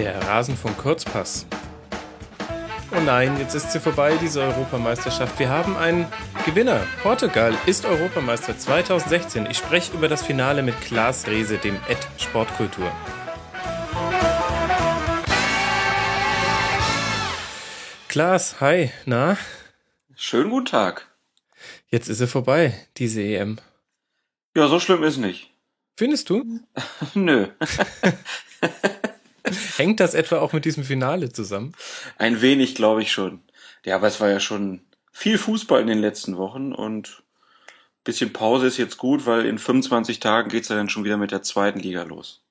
Der Rasenfunk Kurzpass. Oh nein, jetzt ist sie vorbei, diese Europameisterschaft. Wir haben einen Gewinner. Portugal ist Europameister 2016. Ich spreche über das Finale mit Klaas Rehse, dem Ed Sportkultur. Klaas, hi, na? Schönen guten Tag. Jetzt ist sie vorbei, diese EM. Ja, so schlimm ist nicht. Findest du? Nö. Hängt das etwa auch mit diesem Finale zusammen? Ein wenig, glaube ich schon. Ja, aber es war ja schon viel Fußball in den letzten Wochen und bisschen Pause ist jetzt gut, weil in 25 Tagen geht's ja dann schon wieder mit der zweiten Liga los.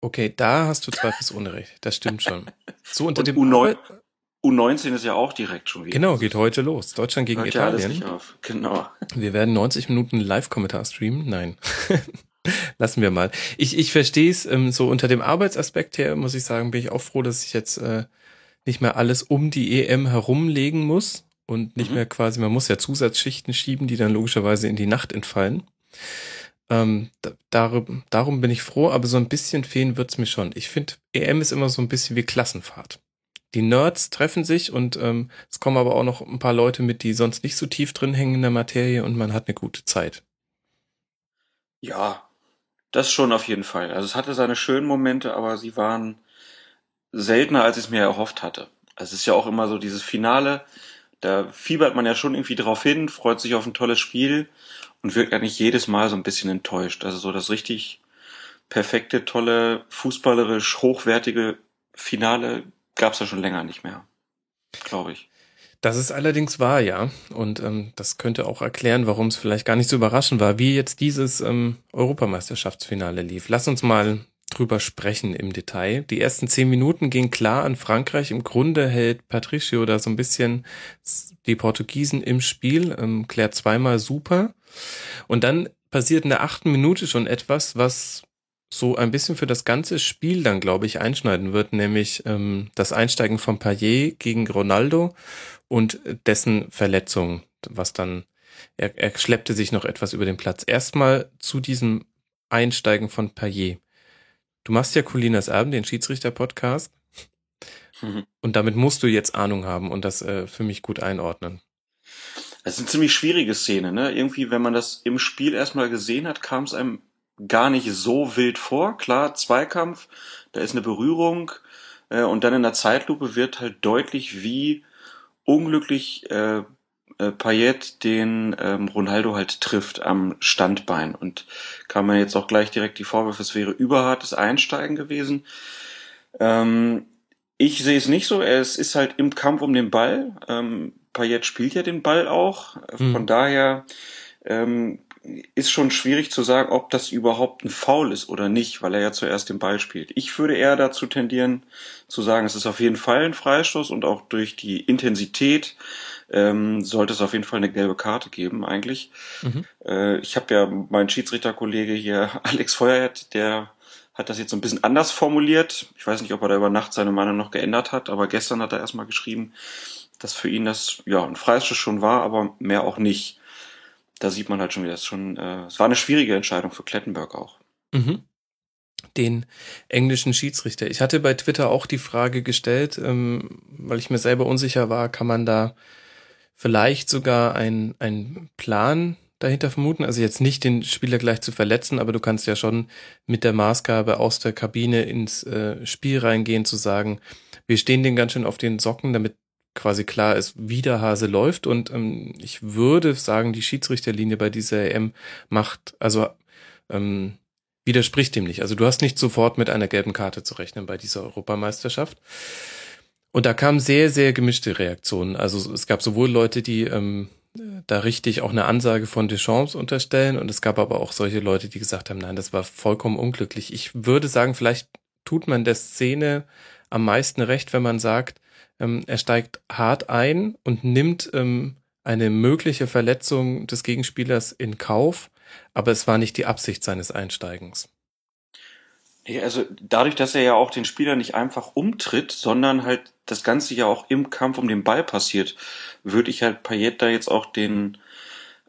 Okay, da hast du zweifelsohne recht. Das stimmt schon. So unter Und dem U9, U19 ist ja auch direkt schon wieder. Genau, geht heute los. Deutschland gegen Hört ja alles Italien. nicht auf. Genau. Wir werden 90 Minuten Live-Kommentar streamen. Nein. Lassen wir mal. Ich, ich verstehe es ähm, so unter dem Arbeitsaspekt her, muss ich sagen, bin ich auch froh, dass ich jetzt äh, nicht mehr alles um die EM herumlegen muss und nicht Mhm. mehr quasi, man muss ja Zusatzschichten schieben, die dann logischerweise in die Nacht entfallen. Ähm, da, darum, darum bin ich froh, aber so ein bisschen fehlen wird's mir schon. Ich finde, EM ist immer so ein bisschen wie Klassenfahrt. Die Nerds treffen sich und ähm, es kommen aber auch noch ein paar Leute mit, die sonst nicht so tief drin hängen in der Materie und man hat eine gute Zeit. Ja, das schon auf jeden Fall. Also es hatte seine schönen Momente, aber sie waren seltener, als ich es mir erhofft hatte. Also es ist ja auch immer so dieses Finale, da fiebert man ja schon irgendwie drauf hin, freut sich auf ein tolles Spiel und wird eigentlich jedes Mal so ein bisschen enttäuscht. Also so das richtig perfekte, tolle, fußballerisch hochwertige Finale gab es ja schon länger nicht mehr, glaube ich. Das ist allerdings wahr, ja. Und ähm, das könnte auch erklären, warum es vielleicht gar nicht so überraschend war, wie jetzt dieses ähm, Europameisterschaftsfinale lief. Lass uns mal drüber sprechen im Detail. Die ersten zehn Minuten gingen klar an Frankreich. Im Grunde hält Patricio da so ein bisschen die Portugiesen im Spiel, ähm, klärt zweimal super. Und dann passiert in der achten Minute schon etwas, was so ein bisschen für das ganze Spiel dann, glaube ich, einschneiden wird, nämlich ähm, das Einsteigen von Payet gegen Ronaldo und dessen Verletzung, was dann, er, er schleppte sich noch etwas über den Platz. Erstmal zu diesem Einsteigen von Payet. Du machst ja Colinas Erben, den Schiedsrichter-Podcast, Mhm. und damit musst du jetzt Ahnung haben und das äh, für mich gut einordnen. Es ist eine ziemlich schwierige Szene, ne? Irgendwie, wenn man das im Spiel erstmal gesehen hat, kam es einem gar nicht so wild vor. Klar, Zweikampf, da ist eine Berührung äh, und dann in der Zeitlupe wird halt deutlich, wie unglücklich äh, äh, Payet den ähm, Ronaldo halt trifft am Standbein. Und kam man jetzt auch gleich direkt die Vorwürfe, es wäre überhartes Einsteigen gewesen. Ähm, ich sehe es nicht so. Es ist halt im Kampf um den Ball. Ähm, Payet spielt ja den Ball auch. Mhm. Von daher ähm, ist schon schwierig zu sagen, ob das überhaupt ein Foul ist oder nicht, weil er ja zuerst den Ball spielt. Ich würde eher dazu tendieren zu sagen, es ist auf jeden Fall ein Freistoß und auch durch die Intensität ähm, sollte es auf jeden Fall eine gelbe Karte geben eigentlich. Mhm. Äh, ich habe ja meinen Schiedsrichterkollege hier, Alex Feuerhead, der hat das jetzt so ein bisschen anders formuliert. Ich weiß nicht, ob er da über Nacht seine Meinung noch geändert hat, aber gestern hat er erstmal geschrieben, dass für ihn das ja ein Freistoß schon war, aber mehr auch nicht. Da sieht man halt schon wieder, es schon, äh, es war eine schwierige Entscheidung für Klettenberg auch. Mhm. Den englischen Schiedsrichter. Ich hatte bei Twitter auch die Frage gestellt, ähm, weil ich mir selber unsicher war, kann man da vielleicht sogar ein ein Plan dahinter vermuten? Also jetzt nicht den Spieler gleich zu verletzen, aber du kannst ja schon mit der Maßgabe aus der Kabine ins äh, Spiel reingehen, zu sagen, wir stehen den ganz schön auf den Socken, damit quasi klar ist, wie der Hase läuft. Und ähm, ich würde sagen, die Schiedsrichterlinie bei dieser EM macht, also ähm, widerspricht dem nicht. Also du hast nicht sofort mit einer gelben Karte zu rechnen bei dieser Europameisterschaft. Und da kamen sehr, sehr gemischte Reaktionen. Also es gab sowohl Leute, die ähm, da richtig auch eine Ansage von Deschamps unterstellen und es gab aber auch solche Leute, die gesagt haben, nein, das war vollkommen unglücklich. Ich würde sagen, vielleicht tut man der Szene am meisten recht, wenn man sagt, ähm, er steigt hart ein und nimmt ähm, eine mögliche Verletzung des Gegenspielers in Kauf, aber es war nicht die Absicht seines Einsteigens. Nee, also dadurch, dass er ja auch den Spieler nicht einfach umtritt, sondern halt das Ganze ja auch im Kampf um den Ball passiert, würde ich halt Payet da jetzt auch den,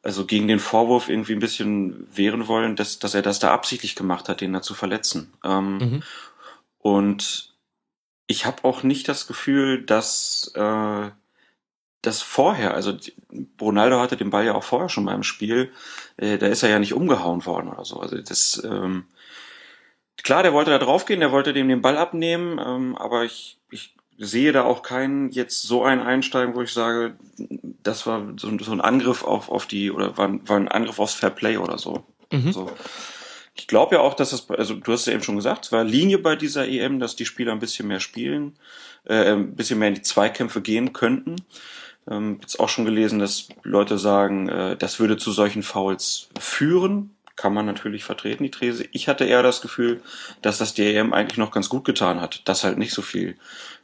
also gegen den Vorwurf irgendwie ein bisschen wehren wollen, dass, dass er das da absichtlich gemacht hat, den da zu verletzen. Ähm, Mhm. Und ich habe auch nicht das Gefühl, dass äh, das vorher, also Ronaldo hatte den Ball ja auch vorher schon mal im Spiel, äh, da ist er ja nicht umgehauen worden oder so. Also das ähm, klar, der wollte da draufgehen, der wollte dem den Ball abnehmen, ähm, aber ich, ich sehe da auch keinen jetzt so ein Einsteigen, wo ich sage, das war so, so ein Angriff auf, auf die, oder war, war ein Angriff aufs Fair Play oder so. Mhm. so. Ich glaube ja auch, dass das, also du hast ja eben schon gesagt, es war Linie bei dieser EM, dass die Spieler ein bisschen mehr spielen, äh, ein bisschen mehr in die Zweikämpfe gehen könnten. Ähm, jetzt auch schon gelesen, dass Leute sagen, äh, das würde zu solchen Fouls führen. Kann man natürlich vertreten, die These. Ich hatte eher das Gefühl, dass das die EM eigentlich noch ganz gut getan hat, dass halt nicht so viel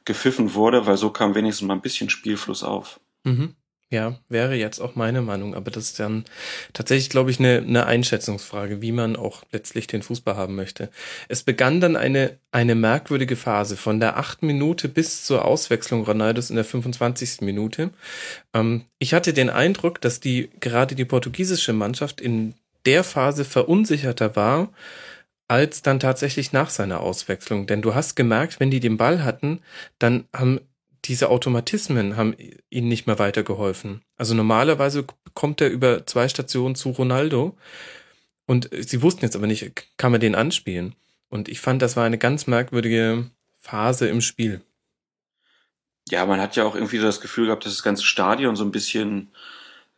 gepfiffen wurde, weil so kam wenigstens mal ein bisschen Spielfluss auf. Mhm. Ja, wäre jetzt auch meine Meinung, aber das ist dann tatsächlich, glaube ich, eine, eine Einschätzungsfrage, wie man auch letztlich den Fußball haben möchte. Es begann dann eine, eine merkwürdige Phase von der achten Minute bis zur Auswechslung Ronaldos in der 25. Minute. Ähm, ich hatte den Eindruck, dass die, gerade die portugiesische Mannschaft in der Phase verunsicherter war, als dann tatsächlich nach seiner Auswechslung. Denn du hast gemerkt, wenn die den Ball hatten, dann haben diese Automatismen haben ihnen nicht mehr weitergeholfen. Also normalerweise kommt er über zwei Stationen zu Ronaldo und sie wussten jetzt aber nicht, kann man den anspielen. Und ich fand, das war eine ganz merkwürdige Phase im Spiel. Ja, man hat ja auch irgendwie so das Gefühl gehabt, dass das ganze Stadion so ein bisschen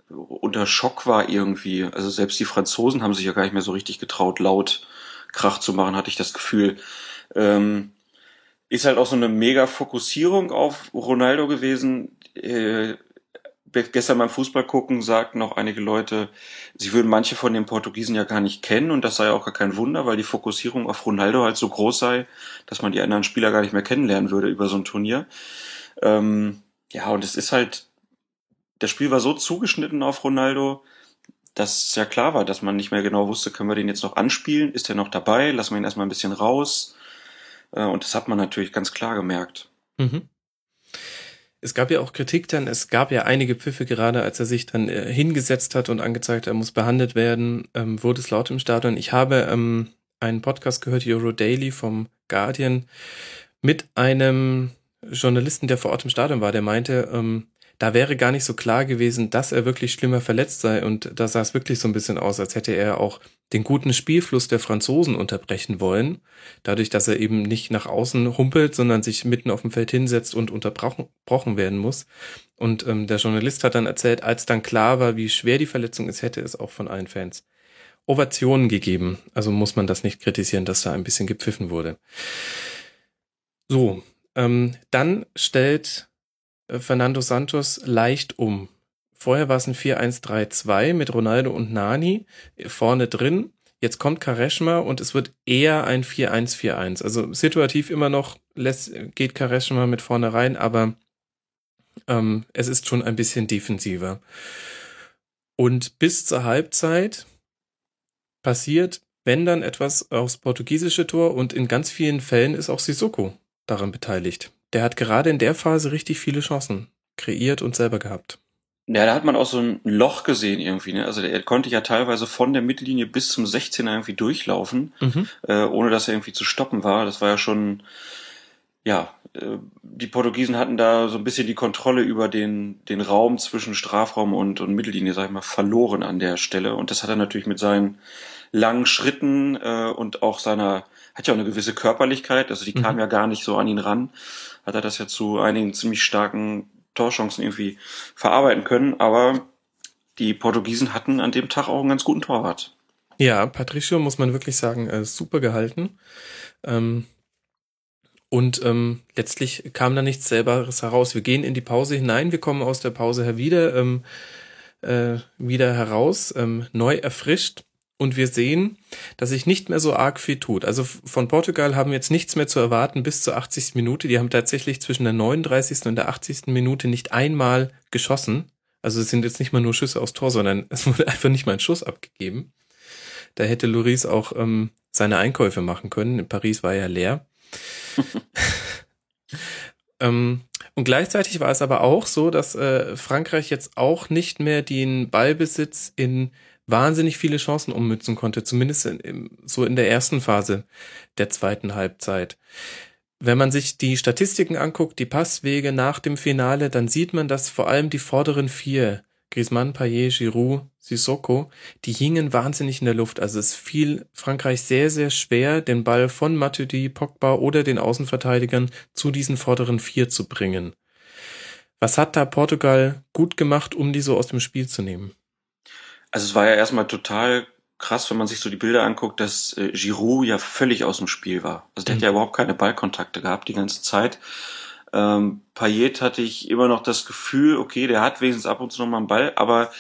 unter Schock war irgendwie. Also selbst die Franzosen haben sich ja gar nicht mehr so richtig getraut, laut Krach zu machen, hatte ich das Gefühl. Ähm, ist halt auch so eine mega Fokussierung auf Ronaldo gewesen. Äh, gestern beim Fußball gucken sagten noch einige Leute, sie würden manche von den Portugiesen ja gar nicht kennen und das sei auch gar kein Wunder, weil die Fokussierung auf Ronaldo halt so groß sei, dass man die anderen Spieler gar nicht mehr kennenlernen würde über so ein Turnier. Ähm, ja, und es ist halt, das Spiel war so zugeschnitten auf Ronaldo, dass es ja klar war, dass man nicht mehr genau wusste, können wir den jetzt noch anspielen? Ist er noch dabei? Lassen wir ihn erstmal ein bisschen raus. Äh, und das hat man natürlich ganz klar gemerkt. Mhm. Es gab ja auch Kritik dann, es gab ja einige Pfiffe, gerade als er sich dann äh, hingesetzt hat und angezeigt, er muss behandelt werden, ähm, wurde es laut im Stadion. Ich habe ähm, einen Podcast gehört, Euro Daily vom Guardian, mit einem Journalisten, der vor Ort im Stadion war, der meinte, ähm, da wäre gar nicht so klar gewesen, dass er wirklich schlimmer verletzt sei. Und da sah es wirklich so ein bisschen aus, als hätte er auch den guten Spielfluss der Franzosen unterbrechen wollen. Dadurch, dass er eben nicht nach außen humpelt, sondern sich mitten auf dem Feld hinsetzt und unterbrochen werden muss. Und ähm, der Journalist hat dann erzählt, als dann klar war, wie schwer die Verletzung ist, hätte es auch von allen Fans Ovationen gegeben. Also muss man das nicht kritisieren, dass da ein bisschen gepfiffen wurde. So, ähm, dann stellt Fernando Santos leicht um. Vorher war es ein 4-1-3-2 mit Ronaldo und Nani vorne drin. Jetzt kommt Kareshma und es wird eher ein 4-1-4-1. Also situativ immer noch lässt, geht Kareshma mit vorne rein, aber ähm, es ist schon ein bisschen defensiver. Und bis zur Halbzeit passiert, wenn dann etwas aufs portugiesische Tor und in ganz vielen Fällen ist auch Sissoko daran beteiligt der hat gerade in der Phase richtig viele Chancen kreiert und selber gehabt. Ja, da hat man auch so ein Loch gesehen irgendwie. Ne? Also er konnte ja teilweise von der Mittellinie bis zum 16er irgendwie durchlaufen, mhm. äh, ohne dass er irgendwie zu stoppen war. Das war ja schon, ja, äh, die Portugiesen hatten da so ein bisschen die Kontrolle über den, den Raum zwischen Strafraum und, und Mittellinie, sag ich mal, verloren an der Stelle. Und das hat er natürlich mit seinen langen Schritten äh, und auch seiner, hat ja auch eine gewisse Körperlichkeit, also die mhm. kam ja gar nicht so an ihn ran hat er das ja zu einigen ziemlich starken Torchancen irgendwie verarbeiten können. Aber die Portugiesen hatten an dem Tag auch einen ganz guten Torwart. Ja, Patricio muss man wirklich sagen, äh, super gehalten. Ähm, und ähm, letztlich kam da nichts selberes heraus. Wir gehen in die Pause hinein, wir kommen aus der Pause her wieder, ähm, äh, wieder heraus, ähm, neu erfrischt. Und wir sehen, dass sich nicht mehr so arg viel tut. Also von Portugal haben wir jetzt nichts mehr zu erwarten bis zur 80. Minute. Die haben tatsächlich zwischen der 39. und der 80. Minute nicht einmal geschossen. Also es sind jetzt nicht mal nur Schüsse aufs Tor, sondern es wurde einfach nicht mal ein Schuss abgegeben. Da hätte Loris auch ähm, seine Einkäufe machen können. In Paris war ja leer. ähm, und gleichzeitig war es aber auch so, dass äh, Frankreich jetzt auch nicht mehr den Ballbesitz in wahnsinnig viele Chancen ummützen konnte, zumindest in, in, so in der ersten Phase der zweiten Halbzeit. wenn man sich die Statistiken anguckt, die Passwege nach dem Finale, dann sieht man, dass vor allem die vorderen vier, Griezmann, Payet, Giroud, Sissoko, die hingen wahnsinnig in der Luft. Also es fiel Frankreich sehr, sehr schwer, den Ball von Matuidi, Pogba oder den Außenverteidigern zu diesen vorderen vier zu bringen. Was hat da Portugal gut gemacht, um die so aus dem Spiel zu nehmen? Also es war ja erstmal total krass, wenn man sich so die Bilder anguckt, dass äh, Giroud ja völlig aus dem Spiel war. Also der mhm. hat ja überhaupt keine Ballkontakte gehabt die ganze Zeit. Ähm, Payet hatte ich immer noch das Gefühl, okay, der hat wenigstens ab und zu noch mal einen Ball, aber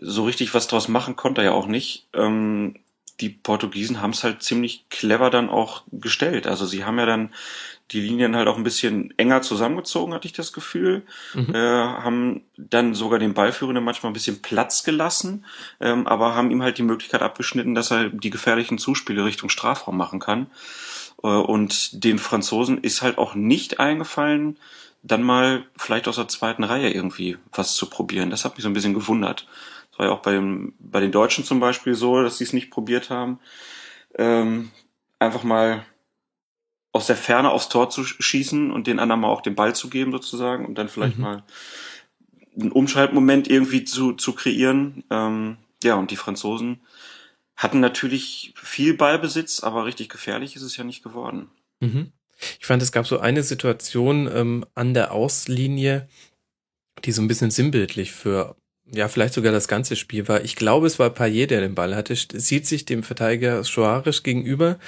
so richtig was draus machen konnte er ja auch nicht. Ähm, die Portugiesen haben es halt ziemlich clever dann auch gestellt. Also sie haben ja dann die Linien halt auch ein bisschen enger zusammengezogen, hatte ich das Gefühl. Mhm. Äh, haben dann sogar den Ballführenden manchmal ein bisschen Platz gelassen, ähm, aber haben ihm halt die Möglichkeit abgeschnitten, dass er die gefährlichen Zuspiele Richtung Strafraum machen kann. Äh, und den Franzosen ist halt auch nicht eingefallen, dann mal vielleicht aus der zweiten Reihe irgendwie was zu probieren. Das hat mich so ein bisschen gewundert. Das war ja auch bei, dem, bei den Deutschen zum Beispiel so, dass sie es nicht probiert haben. Ähm, einfach mal aus der Ferne aufs Tor zu schießen und den anderen mal auch den Ball zu geben sozusagen und dann vielleicht mhm. mal einen Umschaltmoment irgendwie zu, zu kreieren. Ähm, ja, und die Franzosen hatten natürlich viel Ballbesitz, aber richtig gefährlich ist es ja nicht geworden. Mhm. Ich fand, es gab so eine Situation ähm, an der Auslinie, die so ein bisschen sinnbildlich für ja, vielleicht sogar das ganze Spiel war. Ich glaube, es war Payet, der den Ball hatte, sieht sich dem Verteidiger Schoarisch gegenüber,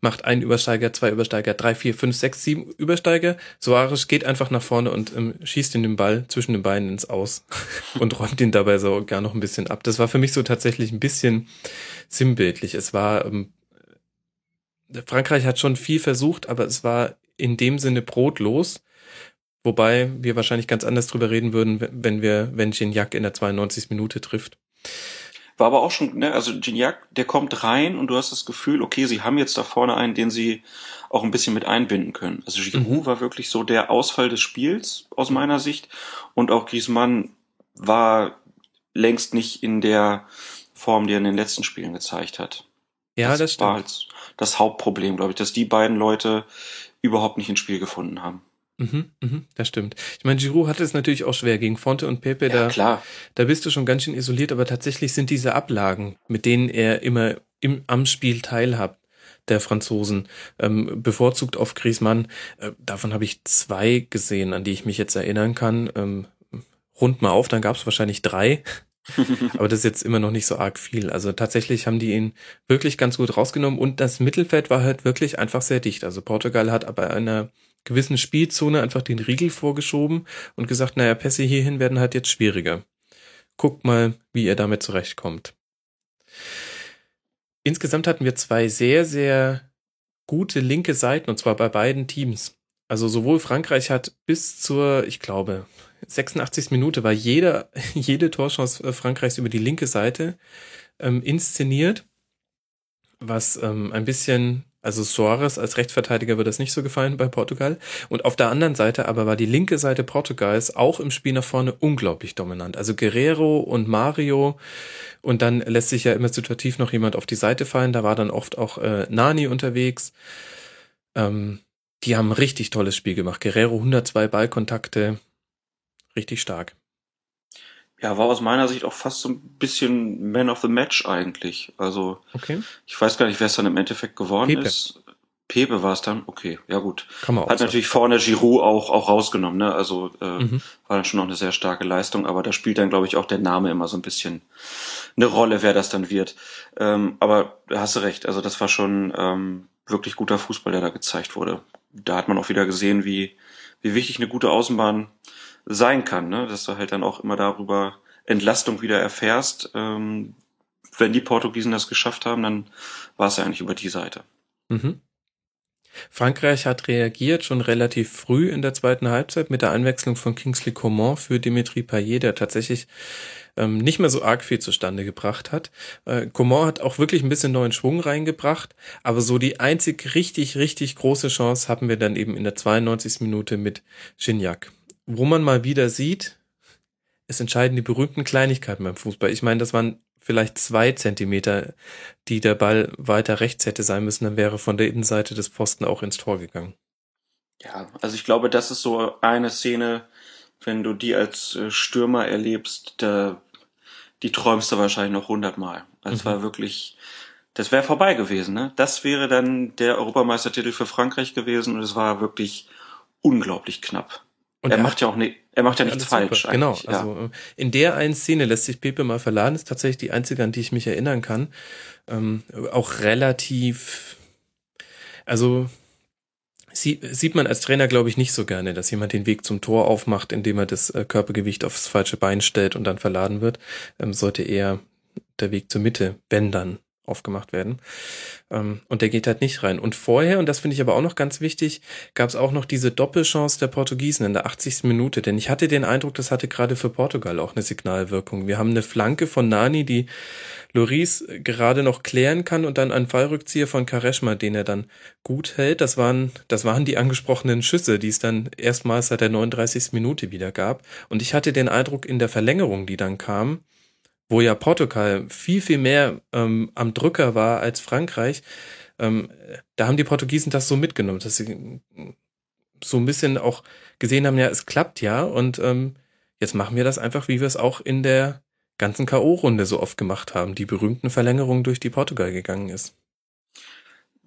macht einen Übersteiger, zwei Übersteiger, drei, vier, fünf, sechs, sieben Übersteiger. Soares geht einfach nach vorne und ähm, schießt in den Ball zwischen den Beinen ins Aus und räumt ihn dabei so gar noch ein bisschen ab. Das war für mich so tatsächlich ein bisschen sinnbildlich. Es war, ähm, Frankreich hat schon viel versucht, aber es war in dem Sinne brotlos. Wobei wir wahrscheinlich ganz anders drüber reden würden, wenn wir, wenn Gignac in der 92. Minute trifft. War aber auch schon, ne, also Gignac, der kommt rein und du hast das Gefühl, okay, sie haben jetzt da vorne einen, den sie auch ein bisschen mit einbinden können. Also Giroud mhm. war wirklich so der Ausfall des Spiels aus meiner Sicht und auch Griezmann war längst nicht in der Form, die er in den letzten Spielen gezeigt hat. Ja, das, das war halt das Hauptproblem, glaube ich, dass die beiden Leute überhaupt nicht ins Spiel gefunden haben. Mhm, mhm, das stimmt. Ich meine, Giroud hatte es natürlich auch schwer gegen Fonte und Pepe. Ja, da, klar. da bist du schon ganz schön isoliert, aber tatsächlich sind diese Ablagen, mit denen er immer im, am Spiel teilhat, der Franzosen, ähm, bevorzugt auf Griezmann. Äh, davon habe ich zwei gesehen, an die ich mich jetzt erinnern kann. Ähm, rund mal auf, dann gab es wahrscheinlich drei. aber das ist jetzt immer noch nicht so arg viel. Also tatsächlich haben die ihn wirklich ganz gut rausgenommen und das Mittelfeld war halt wirklich einfach sehr dicht. Also Portugal hat aber einer gewissen Spielzone einfach den Riegel vorgeschoben und gesagt, naja, Pässe hierhin werden halt jetzt schwieriger. Guckt mal, wie ihr damit zurechtkommt. Insgesamt hatten wir zwei sehr, sehr gute linke Seiten und zwar bei beiden Teams. Also sowohl Frankreich hat bis zur, ich glaube, 86. Minute war jeder, jede Torchance äh, Frankreichs über die linke Seite ähm, inszeniert, was ähm, ein bisschen also Soares als Rechtsverteidiger wird das nicht so gefallen bei Portugal. Und auf der anderen Seite aber war die linke Seite Portugals auch im Spiel nach vorne unglaublich dominant. Also Guerrero und Mario und dann lässt sich ja immer situativ noch jemand auf die Seite fallen. Da war dann oft auch äh, Nani unterwegs. Ähm, die haben richtig tolles Spiel gemacht. Guerrero 102 Ballkontakte. Richtig stark. Ja, war aus meiner Sicht auch fast so ein bisschen Man of the Match eigentlich. Also okay. ich weiß gar nicht, wer es dann im Endeffekt geworden Pepe. ist. Pepe war es dann, okay, ja gut. Kann man auch Hat sagen. natürlich vorne Giroud auch, auch rausgenommen, ne? Also äh, Mhm. war dann schon noch eine sehr starke Leistung, aber da spielt dann, glaube ich, auch der Name immer so ein bisschen eine Rolle, wer das dann wird. Ähm, aber da hast du recht, also das war schon ähm, wirklich guter Fußball, der da gezeigt wurde. Da hat man auch wieder gesehen, wie, wie wichtig eine gute Außenbahn sein kann, ne? dass du halt dann auch immer darüber Entlastung wieder erfährst. Ähm, wenn die Portugiesen das geschafft haben, dann war es ja eigentlich über die Seite. Mhm. Frankreich hat reagiert schon relativ früh in der zweiten Halbzeit mit der Einwechslung von Kingsley Coman für Dimitri Payet, der tatsächlich ähm, nicht mehr so arg viel zustande gebracht hat. Äh, Coman hat auch wirklich ein bisschen neuen Schwung reingebracht, aber so die einzig richtig, richtig große Chance haben wir dann eben in der 92. Minute mit Gignac. Wo man mal wieder sieht, es entscheiden die berühmten Kleinigkeiten beim Fußball. Ich meine, das waren vielleicht zwei Zentimeter, die der Ball weiter rechts hätte sein müssen, dann wäre von der Innenseite des Pfosten auch ins Tor gegangen. Ja, also ich glaube, das ist so eine Szene, wenn du die als äh, Stürmer erlebst, da, die träumst du wahrscheinlich noch hundertmal. Also es mhm. war wirklich, das wäre vorbei gewesen, ne? Das wäre dann der Europameistertitel für Frankreich gewesen und es war wirklich unglaublich knapp. Und er, er macht ja auch ne, er macht ja nichts falsch. Genau. Ja. Also äh, in der einen Szene lässt sich Pepe mal verladen, ist tatsächlich die einzige, an die ich mich erinnern kann. Ähm, auch relativ, also Sie, sieht man als Trainer, glaube ich, nicht so gerne, dass jemand den Weg zum Tor aufmacht, indem er das äh, Körpergewicht aufs falsche Bein stellt und dann verladen wird. Ähm, sollte eher der Weg zur Mitte, wenn dann, aufgemacht werden. Ähm, und der geht halt nicht rein. Und vorher, und das finde ich aber auch noch ganz wichtig, gab es auch noch diese Doppelchance der Portugiesen in der 80. Minute. Denn ich hatte den Eindruck, das hatte gerade für Portugal auch eine Signalwirkung. Wir haben eine Flanke von Nani, die Loris gerade noch klären kann und dann einen Fallrückzieher von Kareshma, den er dann gut hält. Das waren, das waren die angesprochenen Schüsse, die es dann erstmals seit der 39. Minute wieder gab. Und ich hatte den Eindruck in der Verlängerung, die dann kam, wo ja Portugal viel, viel mehr ähm, am Drücker war als Frankreich, ähm, da haben die Portugiesen das so mitgenommen, dass sie so ein bisschen auch gesehen haben, ja, es klappt ja und ähm, jetzt machen wir das einfach, wie wir es auch in der ganzen K.O.-Runde so oft gemacht haben, die berühmten Verlängerungen durch die Portugal gegangen ist.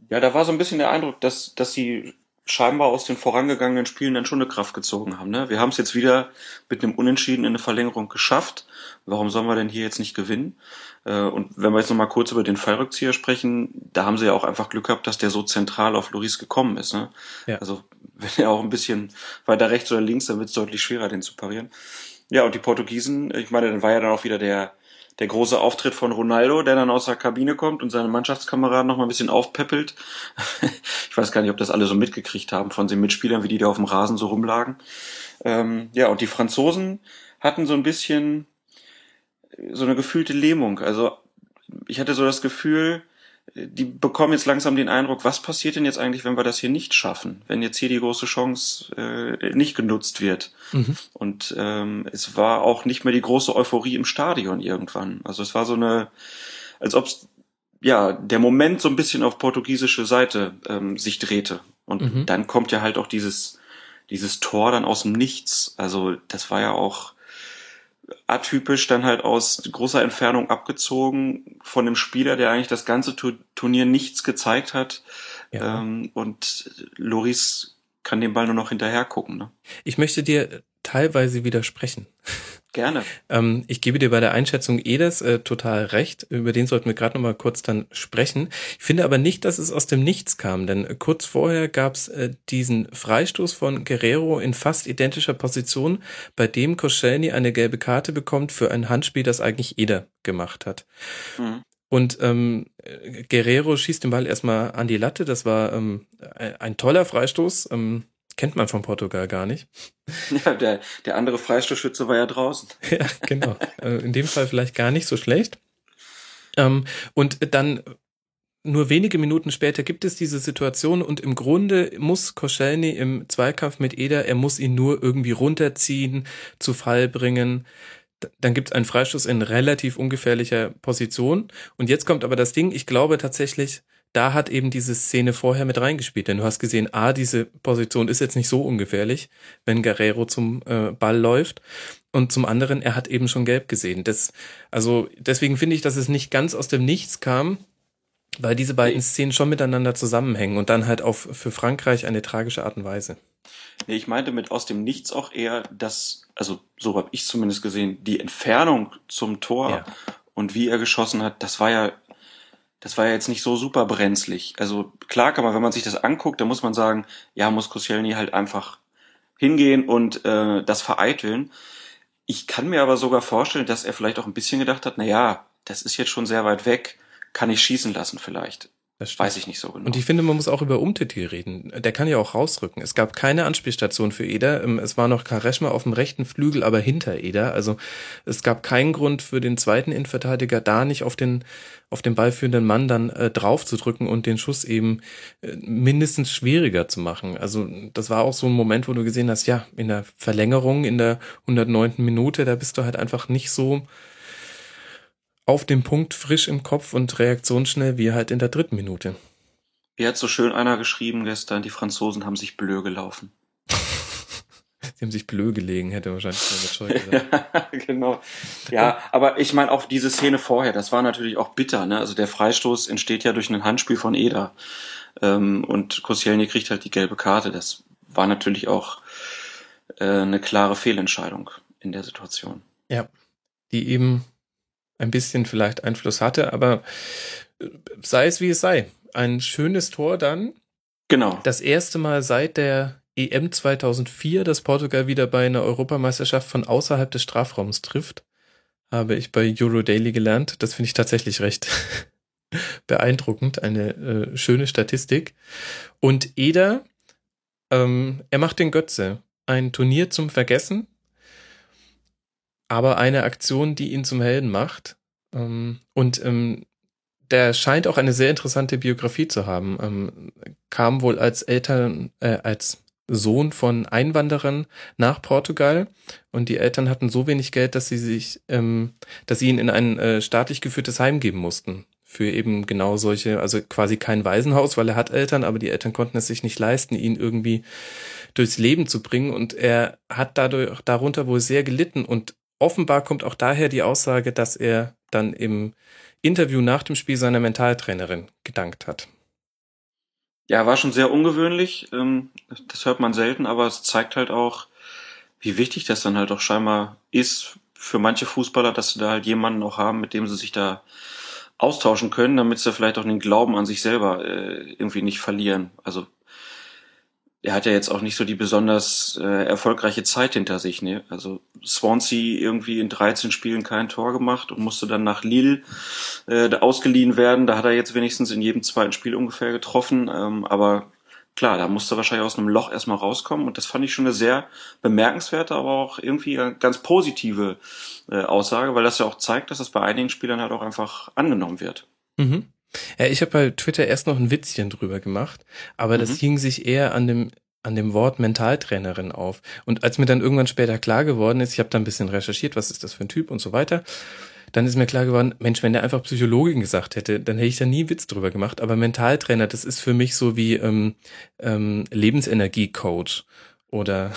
Ja, da war so ein bisschen der Eindruck, dass, dass sie scheinbar aus den vorangegangenen Spielen dann schon eine Kraft gezogen haben. Ne? Wir haben es jetzt wieder mit einem Unentschieden in eine Verlängerung geschafft. Warum sollen wir denn hier jetzt nicht gewinnen? Äh, und wenn wir jetzt nochmal kurz über den Fallrückzieher sprechen, da haben sie ja auch einfach Glück gehabt, dass der so zentral auf Loris gekommen ist. Ne? Ja. Also wenn er auch ein bisschen weiter rechts oder links, dann wird es deutlich schwerer, den zu parieren. Ja, und die Portugiesen, ich meine, dann war ja dann auch wieder der der große Auftritt von Ronaldo, der dann aus der Kabine kommt und seine Mannschaftskameraden noch mal ein bisschen aufpeppelt. ich weiß gar nicht, ob das alle so mitgekriegt haben von den Mitspielern, wie die da auf dem Rasen so rumlagen. Ähm, ja, und die Franzosen hatten so ein bisschen so eine gefühlte Lähmung. Also ich hatte so das Gefühl, die bekommen jetzt langsam den Eindruck, was passiert denn jetzt eigentlich, wenn wir das hier nicht schaffen, wenn jetzt hier die große Chance äh, nicht genutzt wird. Mhm. Und ähm, es war auch nicht mehr die große Euphorie im Stadion irgendwann. Also es war so eine, als ob ja der Moment so ein bisschen auf portugiesische Seite ähm, sich drehte. Und mhm. dann kommt ja halt auch dieses dieses Tor dann aus dem Nichts. Also das war ja auch atypisch dann halt aus großer Entfernung abgezogen von dem Spieler, der eigentlich das ganze Turnier nichts gezeigt hat. Ja. Ähm, und Loris kann den Ball nur noch hinterher gucken. Ne? Ich möchte dir teilweise widersprechen. Gerne. ähm, ich gebe dir bei der Einschätzung Edes äh, total recht. Über den sollten wir gerade noch mal kurz dann sprechen. Ich finde aber nicht, dass es aus dem Nichts kam, denn äh, kurz vorher gab es äh, diesen Freistoß von Guerrero in fast identischer Position, bei dem Koscielny eine gelbe Karte bekommt für ein Handspiel, das eigentlich Eder gemacht hat. Mhm. Und ähm, Guerrero schießt den Ball erstmal an die Latte. Das war ähm, ein toller Freistoß. Ähm, Kennt man von Portugal gar nicht. Ja, der, der andere Freistoßschütze war ja draußen. ja, genau. Äh, in dem Fall vielleicht gar nicht so schlecht. Ähm, und dann nur wenige Minuten später gibt es diese Situation und im Grunde muss Koscielny im Zweikampf mit Eder, er muss ihn nur irgendwie runterziehen, zu Fall bringen. Dann gibt es einen Freistoß in relativ ungefährlicher Position. Und jetzt kommt aber das Ding, ich glaube tatsächlich, da hat eben diese Szene vorher mit reingespielt. Denn du hast gesehen, ah, diese Position ist jetzt nicht so ungefährlich, wenn Guerrero zum äh, Ball läuft. Und zum anderen, er hat eben schon gelb gesehen. Das, also deswegen finde ich, dass es nicht ganz aus dem Nichts kam, weil diese beiden. Szenen schon miteinander zusammenhängen und dann halt auf für Frankreich eine tragische Art und Weise. Nee, ich meinte mit aus dem Nichts auch eher, dass, also so habe ich zumindest gesehen, die Entfernung zum Tor ja. und wie er geschossen hat, das war ja das war ja jetzt nicht so super brenzlig. Also klar man, wenn man sich das anguckt, dann muss man sagen, ja, muss Koscielny halt einfach hingehen und äh, das vereiteln. Ich kann mir aber sogar vorstellen, dass er vielleicht auch ein bisschen gedacht hat, na ja, das ist jetzt schon sehr weit weg, kann ich schießen lassen vielleicht. Das weiß ich nicht so genau. Und ich finde, man muss auch über Umtiti reden. Der kann ja auch rausrücken. Es gab keine Anspielstation für Eder. Ähm, es war noch Kareschma auf dem rechten Flügel, aber hinter Eder. Also es gab keinen Grund für den zweiten Innenverteidiger da nicht auf den auf den ballführenden Mann dann äh, drauf zu drücken und den Schuss eben äh, mindestens schwieriger zu machen. Also das war auch so ein Moment, wo du gesehen hast, ja, in der Verlängerung, in der 109. Minute, da bist du halt einfach nicht so auf dem Punkt frisch im Kopf und reaktionsschnell wie halt in der dritten Minute. Wie hat so schön einer geschrieben gestern, die Franzosen haben sich blöd gelaufen. Sie haben sich blöd gelegen, hätte wahrscheinlich Scheu gesagt. ja, genau. Ja, aber ich meine auch diese Szene vorher, das war natürlich auch bitter. Ne? Also der Freistoß entsteht ja durch ein Handspiel von Eder. Ähm, und Koscielny kriegt halt die gelbe Karte. Das war natürlich auch äh, eine klare Fehlentscheidung in der Situation. Ja, die eben ein bisschen vielleicht Einfluss hatte, aber äh, sei es wie es sei. Ein schönes Tor dann. Genau. Das erste Mal seit der EM 2004, dass Portugal wieder bei einer Europameisterschaft von außerhalb des Strafraums trifft, habe ich bei Euro Daily gelernt. Das finde ich tatsächlich recht beeindruckend, eine äh, schöne Statistik. Und Eder, ähm, er macht den Götze. Ein Turnier zum Vergessen, aber eine Aktion, die ihn zum Helden macht. Ähm, und ähm, der scheint auch eine sehr interessante Biografie zu haben. Ähm, kam wohl als Eltern, äh, als Sohn von Einwanderern nach Portugal und die Eltern hatten so wenig Geld, dass sie sich, ähm, dass sie ihn in ein äh, staatlich geführtes Heim geben mussten für eben genau solche, also quasi kein Waisenhaus, weil er hat Eltern, aber die Eltern konnten es sich nicht leisten, ihn irgendwie durchs Leben zu bringen und er hat dadurch darunter wohl sehr gelitten und offenbar kommt auch daher die Aussage, dass er dann im Interview nach dem Spiel seiner Mentaltrainerin gedankt hat. Ja, war schon sehr ungewöhnlich. Ähm, das hört man selten, aber es zeigt halt auch, wie wichtig das dann halt auch scheinbar ist für manche Fußballer, dass sie da halt jemanden auch haben, mit dem sie sich da austauschen können, damit sie vielleicht auch den Glauben an sich selber äh, irgendwie nicht verlieren. Also er hat ja jetzt auch nicht so die besonders äh, erfolgreiche Zeit hinter sich. Ne? Also Swansea irgendwie in 13 Spielen kein Tor gemacht und musste dann nach Lille äh, ausgeliehen werden. Da hat er jetzt wenigstens in jedem zweiten Spiel ungefähr getroffen. Ähm, aber klar, da musste wahrscheinlich aus einem Loch erstmal rauskommen. Und das fand ich schon eine sehr bemerkenswerte, aber auch irgendwie ganz positive äh, Aussage, weil das ja auch zeigt, dass das bei einigen Spielern halt auch einfach angenommen wird. Mhm. Ja, ich habe bei Twitter erst noch ein Witzchen drüber gemacht, aber mhm. das hing sich eher an dem an dem Wort Mentaltrainerin auf. Und als mir dann irgendwann später klar geworden ist, ich habe da ein bisschen recherchiert, was ist das für ein Typ und so weiter, dann ist mir klar geworden, Mensch, wenn der einfach Psychologin gesagt hätte, dann hätte ich da nie Witz drüber gemacht. Aber Mentaltrainer, das ist für mich so wie ähm, ähm, Lebensenergie-Coach oder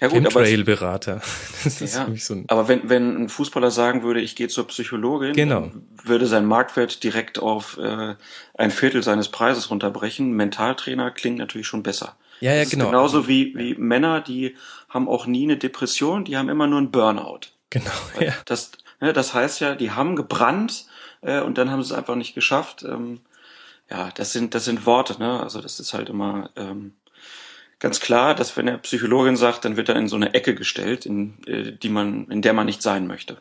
ja Chemtrail-Berater. Das ist ja, so ein aber wenn, wenn ein Fußballer sagen würde, ich gehe zur Psychologin, genau. würde sein Marktwert direkt auf äh, ein Viertel seines Preises runterbrechen. Mentaltrainer klingt natürlich schon besser. Ja, ja, das genau. genauso wie, wie Männer, die haben auch nie eine Depression, die haben immer nur einen Burnout. Genau, ja. Das, ne, das heißt ja, die haben gebrannt äh, und dann haben sie es einfach nicht geschafft. Ähm, ja, das sind, das sind Worte, ne? Also das ist halt immer ähm, ganz klar, dass wenn er Psychologin sagt, dann wird er in so eine Ecke gestellt, in äh, die man, in der man nicht sein möchte.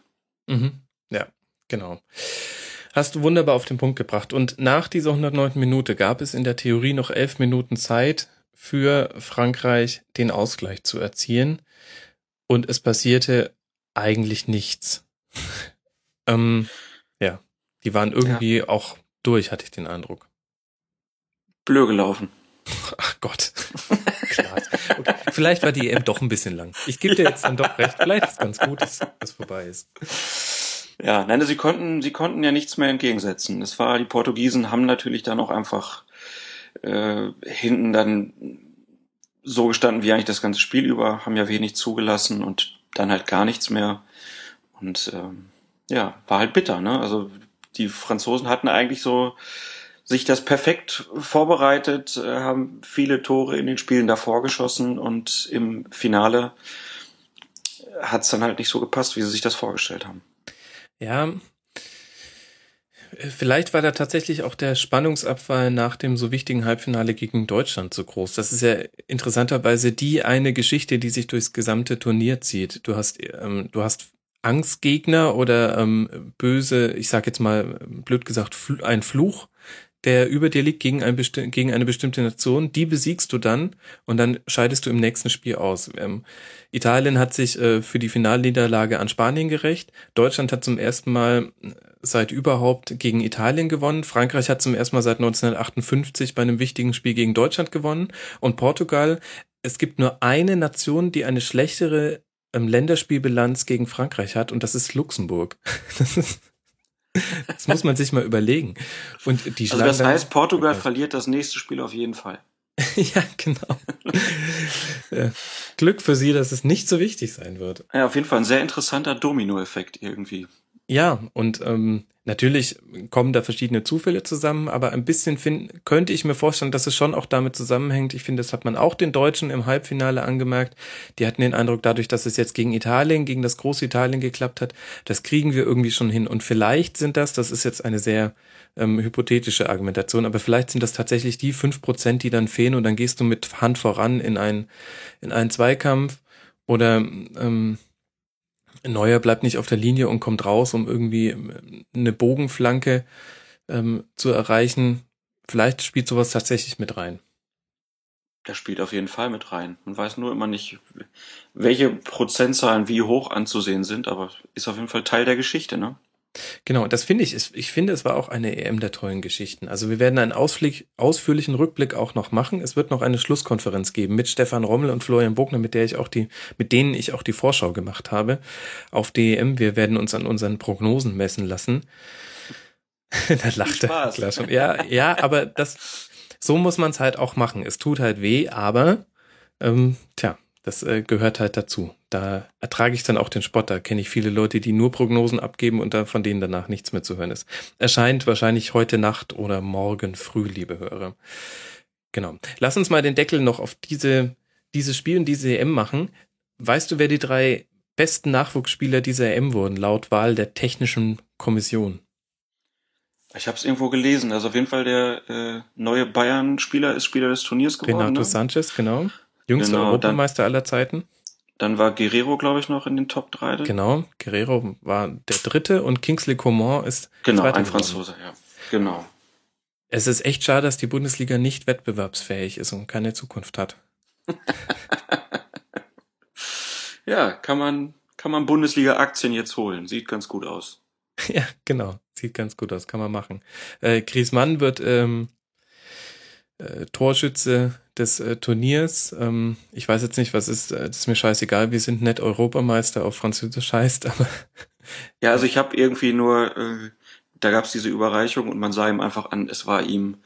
Mhm. Ja, genau. Hast du wunderbar auf den Punkt gebracht. Und nach dieser 109. Minute gab es in der Theorie noch elf Minuten Zeit für Frankreich, den Ausgleich zu erzielen. Und es passierte eigentlich nichts. ähm, ja, die waren irgendwie ja. auch durch, hatte ich den Eindruck. Blöd gelaufen. Ach Gott. Okay. Vielleicht war die EM doch ein bisschen lang. Ich gebe dir jetzt dann doch recht. Vielleicht ist es ganz gut, dass das vorbei ist. Ja, nein, sie konnten, sie konnten ja nichts mehr entgegensetzen. Es war, die Portugiesen haben natürlich dann auch einfach äh, hinten dann so gestanden wie eigentlich das ganze Spiel über, haben ja wenig zugelassen und dann halt gar nichts mehr. Und ähm, ja, war halt bitter, ne? Also die Franzosen hatten eigentlich so sich das perfekt vorbereitet, äh, haben viele Tore in den Spielen davor geschossen und im Finale hat es dann halt nicht so gepasst, wie sie sich das vorgestellt haben. Ja, Vielleicht war da tatsächlich auch der Spannungsabfall nach dem so wichtigen Halbfinale gegen Deutschland so groß. Das ist ja interessanterweise die eine Geschichte, die sich durchs gesamte Turnier zieht. Du hast, ähm, du hast Angstgegner oder ähm, böse, ich sag jetzt mal blöd gesagt, ein Fluch, der über dir liegt gegen, ein gegen eine bestimmte Nation, die besiegst du dann und dann scheidest du im nächsten Spiel aus. Ähm, Italien hat sich äh, für die Finalniederlage an Spanien gerecht. Deutschland hat zum ersten Mal äh, seit überhaupt gegen Italien gewonnen. Frankreich hat zum ersten Mal seit 1958 bei einem wichtigen Spiel gegen Deutschland gewonnen. Und Portugal, es gibt nur eine Nation, die eine schlechtere ähm, Länderspielbilanz gegen Frankreich hat und das ist Luxemburg. Das ist Das muss man sich mal überlegen. Und die also das heißt, Portugal verliert das nächste Spiel auf jeden Fall. ja, genau. Glück für sie, dass es nicht so wichtig sein wird. Ja, auf jeden Fall ein sehr interessanter Dominoeffekt irgendwie. Ja, und ähm, natürlich kommen da verschiedene Zufälle zusammen, aber ein bisschen find, könnte ich mir vorstellen, dass es schon auch damit zusammenhängt. Ich finde, das hat man auch den Deutschen im Halbfinale angemerkt. Die hatten den Eindruck, dadurch, dass es jetzt gegen Italien, gegen das große Italien geklappt hat, das kriegen wir irgendwie schon hin. Und vielleicht sind das, das ist jetzt eine sehr ähm, hypothetische Argumentation, aber vielleicht sind das tatsächlich die fünf Prozent, die dann fehlen und dann gehst du mit Hand voran in einen, in einen Zweikampf oder ähm, Neuer bleibt nicht auf der Linie und kommt raus, um irgendwie ähm, eine Bogenflanke ähm, zu erreichen. Vielleicht spielt sowas tatsächlich mit rein. Das spielt auf jeden Fall mit rein. Man weiß nur immer nicht, welche Prozentzahlen wie hoch anzusehen sind, aber ist auf jeden Fall Teil der Geschichte, ne? Genau, das finde ich. Ich finde, es war auch eine EM der tollen Geschichten. Also wir werden einen Ausflieg, ausführlichen Rückblick auch noch machen. Es wird noch eine Schlusskonferenz geben mit Stefan Rommel und Florian Bogner, mit der ich auch die, mit denen ich auch die Vorschau gemacht habe auf die EM. Wir werden uns an unseren Prognosen messen lassen. da lacht er klar schon. Ja, ja, aber das, so muss man es halt auch machen. Es tut halt weh, aber ähm, tja, das äh, gehört halt dazu. Da ertrage ich dann auch den Spott. Da kenne ich viele Leute, die nur Prognosen abgeben und da von denen danach nichts mehr zu hören ist. Erscheint wahrscheinlich heute Nacht oder morgen früh, liebe Hörer. Genau. Lass uns mal den Deckel noch auf diese, dieses Spiel und diese EM machen. Weißt du, wer die drei besten Nachwuchsspieler dieser EM wurden, laut Wahl der Technischen Kommission? Ich habe es irgendwo gelesen. Also auf jeden Fall der äh, neue Bayern-Spieler ist Spieler des Turniers geworden. Renato ne? Sanchez, genau. Jüngster genau, Europameister dann, aller Zeiten. Dann war Guerrero, glaube ich, noch in den Top 3. Genau, Guerrero war der dritte und Kingsley Coman ist Genau, ein geworden. Franzose, ja. Genau. Es ist echt schade, dass die Bundesliga nicht wettbewerbsfähig ist und keine Zukunft hat. ja, kann man, kann man Bundesliga-Aktien jetzt holen. Sieht ganz gut aus. Ja, genau. Sieht ganz gut aus. Kann man machen. Äh, Griezmann wird ähm, äh, Torschütze des äh, Turniers. Ähm, ich weiß jetzt nicht, was ist, äh, das ist mir scheißegal, wir sind nicht Europameister auf Französisch heißt, aber. Ja, also ich habe irgendwie nur, äh, da gab's diese Überreichung und man sah ihm einfach an, es war ihm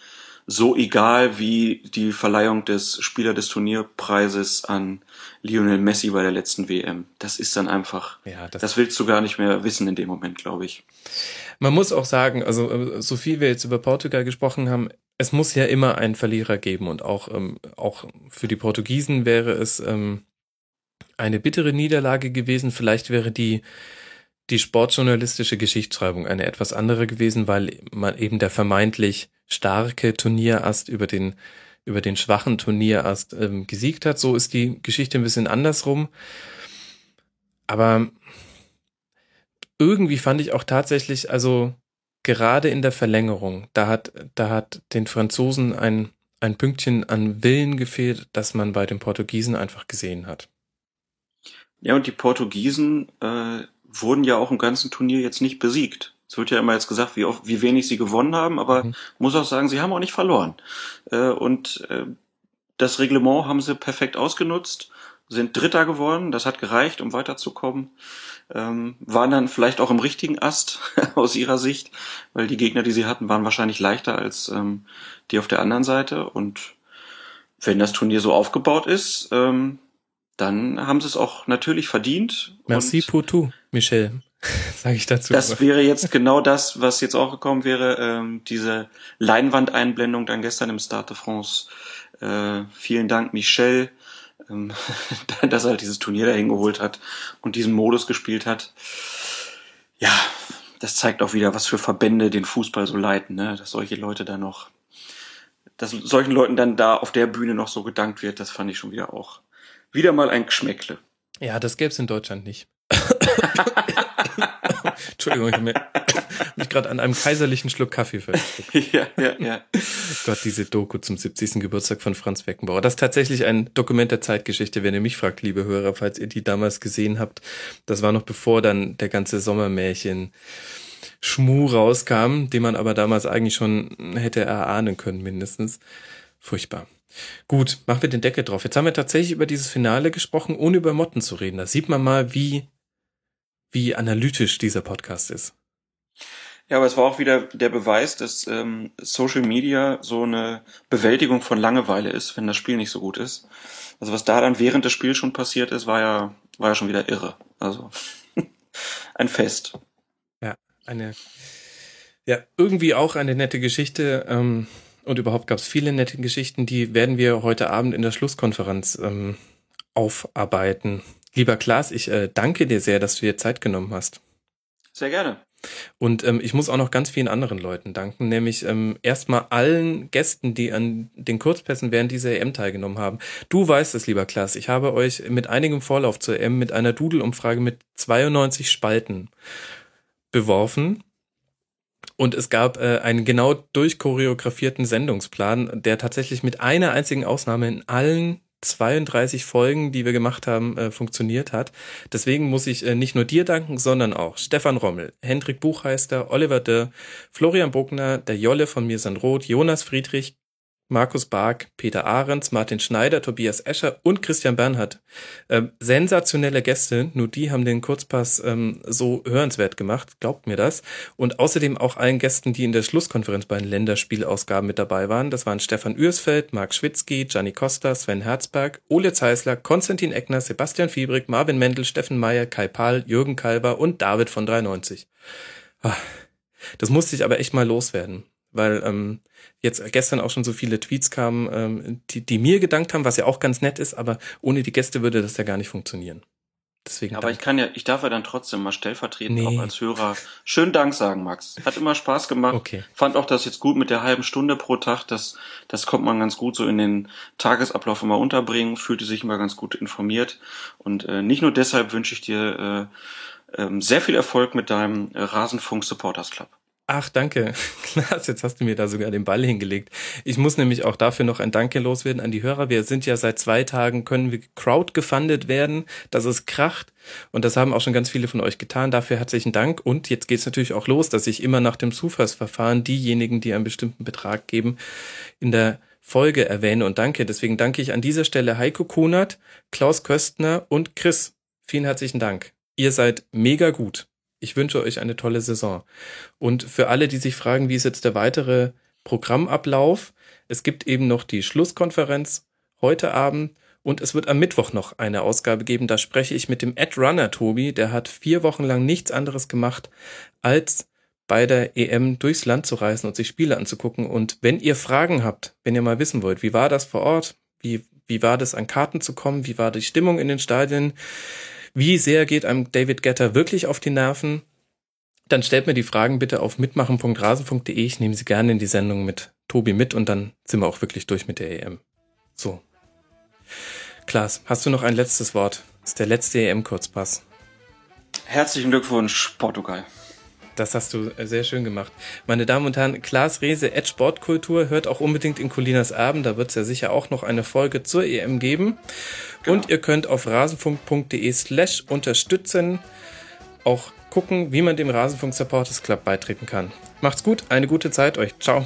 so egal wie die Verleihung des Spieler des Turnierpreises an Lionel Messi bei der letzten WM. Das ist dann einfach, ja, das, das willst du gar nicht mehr wissen in dem Moment, glaube ich. Man muss auch sagen, also äh, so viel wir jetzt über Portugal gesprochen haben, es muss ja immer einen Verlierer geben und auch, ähm, auch für die Portugiesen wäre es ähm, eine bittere Niederlage gewesen. Vielleicht wäre die, die sportjournalistische Geschichtsschreibung eine etwas andere gewesen, weil man eben der vermeintlich starke Turnierast über den, über den schwachen Turnierast ähm, gesiegt hat. So ist die Geschichte ein bisschen andersrum. Aber irgendwie fand ich auch tatsächlich, also gerade in der Verlängerung, da hat, da hat den Franzosen ein, ein Pünktchen an Willen gefehlt, das man bei den Portugiesen einfach gesehen hat. Ja, und die Portugiesen äh, wurden ja auch im ganzen Turnier jetzt nicht besiegt. Es wird ja immer jetzt gesagt, wie, oft, wie wenig sie gewonnen haben, aber mhm. muss auch sagen, sie haben auch nicht verloren. Äh, und äh, das Reglement haben sie perfekt ausgenutzt, sind Dritter geworden, das hat gereicht, um weiterzukommen ähm, waren dann vielleicht auch im richtigen Ast aus ihrer Sicht, weil die Gegner, die sie hatten, waren wahrscheinlich leichter als ähm, die auf der anderen Seite. Und wenn das Turnier so aufgebaut ist, ähm, dann haben sie es auch natürlich verdient. Merci pour tout, Michel. Sage ich dazu. Das wäre jetzt genau das, was jetzt auch gekommen wäre, ähm, diese Leinwandeinblendung dann gestern im Stade de France. Äh, vielen Dank, Michel ähm, dass er halt dieses Turnier dahin geholt hat und diesen Modus gespielt hat. Ja, das zeigt auch wieder, was für Verbände den Fußball so leiten, ne? dass solche Leute da noch, dass solchen Leuten dann da auf der Bühne noch so gedankt wird, das fand ich schon wieder auch wieder mal ein Geschmäckle. Ja, das gäbe es in Deutschland nicht. Entschuldigung, ich habe mich gerade an einem kaiserlichen Schluck Kaffee versteckt. ja, ja, ja. Gott, diese Doku zum 70. Geburtstag von Franz Beckenbauer. Das ist tatsächlich ein Dokument der Zeitgeschichte, wenn ihr mich fragt, liebe Hörer, falls ihr die damals gesehen habt. Das war noch bevor dann der ganze Sommermärchen Schmu rauskam, den man aber damals eigentlich schon hätte erahnen können, mindestens. Furchtbar. Gut, machen wir den Deckel drauf. Jetzt haben wir tatsächlich über dieses Finale gesprochen, ohne über Motten zu reden. Da sieht man mal, wie, wie analytisch dieser Podcast ist. Ja, aber es war auch wieder der Beweis, dass ähm, Social Media so eine Bewältigung von Langeweile ist, wenn das Spiel nicht so gut ist. Also was da dann während des Spiels schon passiert ist, war ja, war ja schon wieder irre. Also ein Fest. Ja, eine, ja, irgendwie auch eine nette Geschichte. Ähm, und überhaupt gab es viele nette Geschichten, die werden wir heute Abend in der Schlusskonferenz ähm, aufarbeiten. Lieber Klaas, ich äh, danke dir sehr, dass du dir Zeit genommen hast. Sehr gerne. Und ähm, ich muss auch noch ganz vielen anderen Leuten danken, nämlich ähm, erstmal allen Gästen, die an den Kurzpässen während dieser EM teilgenommen haben. Du weißt es, lieber Klaas, ich habe euch mit einigem Vorlauf zur EM mit einer Doodle-Umfrage mit 92 Spalten beworfen. Und es gab äh, einen genau durchchoreografierten Sendungsplan, der tatsächlich mit einer einzigen Ausnahme in allen 32 Folgen, die wir gemacht haben, äh, funktioniert hat. Deswegen muss ich äh, nicht nur dir danken, sondern auch Stefan Rommel, Hendrik Buchheister, Oliver Dörr, Florian Buckner, der Jolle von Mir sind Rot, Jonas Friedrich, Markus Bark, Peter Ahrens, Martin Schneider, Tobias Escher und Christian Bernhard. Ähm, sensationelle Gäste, nur die haben den Kurzpass ähm, so hörenswert gemacht, glaubt mir das. Und außerdem auch allen Gästen, die in der Schlusskonferenz bei den Länderspielausgaben mit dabei waren. Das waren Stefan Ürsfeld, Marc Schwitzky, Gianni Costa, Sven Herzberg, Ole Zeisler, Konstantin Eckner, Sebastian Fiebrig, Marvin Mendel, Steffen Meyer, Kai Pahl, Jürgen Kalber und David von 93. Ah, das musste ich aber echt mal loswerden weil ähm, jetzt gestern auch schon so viele Tweets kamen, ähm, die, die mir gedankt haben, was ja auch ganz nett ist, aber ohne die Gäste würde das ja gar nicht funktionieren. Deswegen aber Dank. ich kann ja, ich darf ja dann trotzdem mal stellvertretend nee. auch als Hörer schönen Dank sagen, Max. Hat immer Spaß gemacht. Okay. Fand auch das jetzt gut mit der halben Stunde pro Tag. Das, das kommt man ganz gut so in den Tagesablauf immer unterbringen. Fühlte sich immer ganz gut informiert. Und äh, nicht nur deshalb wünsche ich dir äh, äh, sehr viel Erfolg mit deinem äh, Rasenfunk Supporters Club. Ach, danke. Klaas, jetzt hast du mir da sogar den Ball hingelegt. Ich muss nämlich auch dafür noch ein Danke loswerden an die Hörer. Wir sind ja seit zwei Tagen, können wir crowdgefundet werden. Das ist kracht. Und das haben auch schon ganz viele von euch getan. Dafür herzlichen Dank. Und jetzt geht's natürlich auch los, dass ich immer nach dem Zufallsverfahren diejenigen, die einen bestimmten Betrag geben, in der Folge erwähne und danke. Deswegen danke ich an dieser Stelle Heiko Kunert, Klaus Köstner und Chris. Vielen herzlichen Dank. Ihr seid mega gut ich wünsche euch eine tolle Saison. Und für alle, die sich fragen, wie ist jetzt der weitere Programmablauf, es gibt eben noch die Schlusskonferenz heute Abend und es wird am Mittwoch noch eine Ausgabe geben. Da spreche ich mit dem Ad Runner Tobi. Der hat vier Wochen lang nichts anderes gemacht, als bei der EM durchs Land zu reisen und sich Spiele anzugucken. Und wenn ihr Fragen habt, wenn ihr mal wissen wollt, wie war das vor Ort? Wie, wie war das an Karten zu kommen? Wie war die Stimmung in den Stadien? Wie sehr geht einem David Getter wirklich auf die Nerven? Dann stellt mir die Fragen bitte auf mitmachen.rasen.de. Ich nehme sie gerne in die Sendung mit Tobi mit und dann sind wir auch wirklich durch mit der EM. So. Klaas, hast du noch ein letztes Wort? Das ist der letzte EM-Kurzpass. Herzlichen Glückwunsch, Portugal. Das hast du äh, sehr schön gemacht. Meine Damen und Herren, Klaas Rehse, Ed Sportkultur, hört auch unbedingt in Colinas Abend. Da wird es ja sicher auch noch eine Folge zur EM geben. Genau. Und ihr könnt auf rasenfunk.de slash unterstützen auch gucken, wie man dem Rasenfunk Supporters Club beitreten kann. Macht's gut, eine gute Zeit euch. Ciao.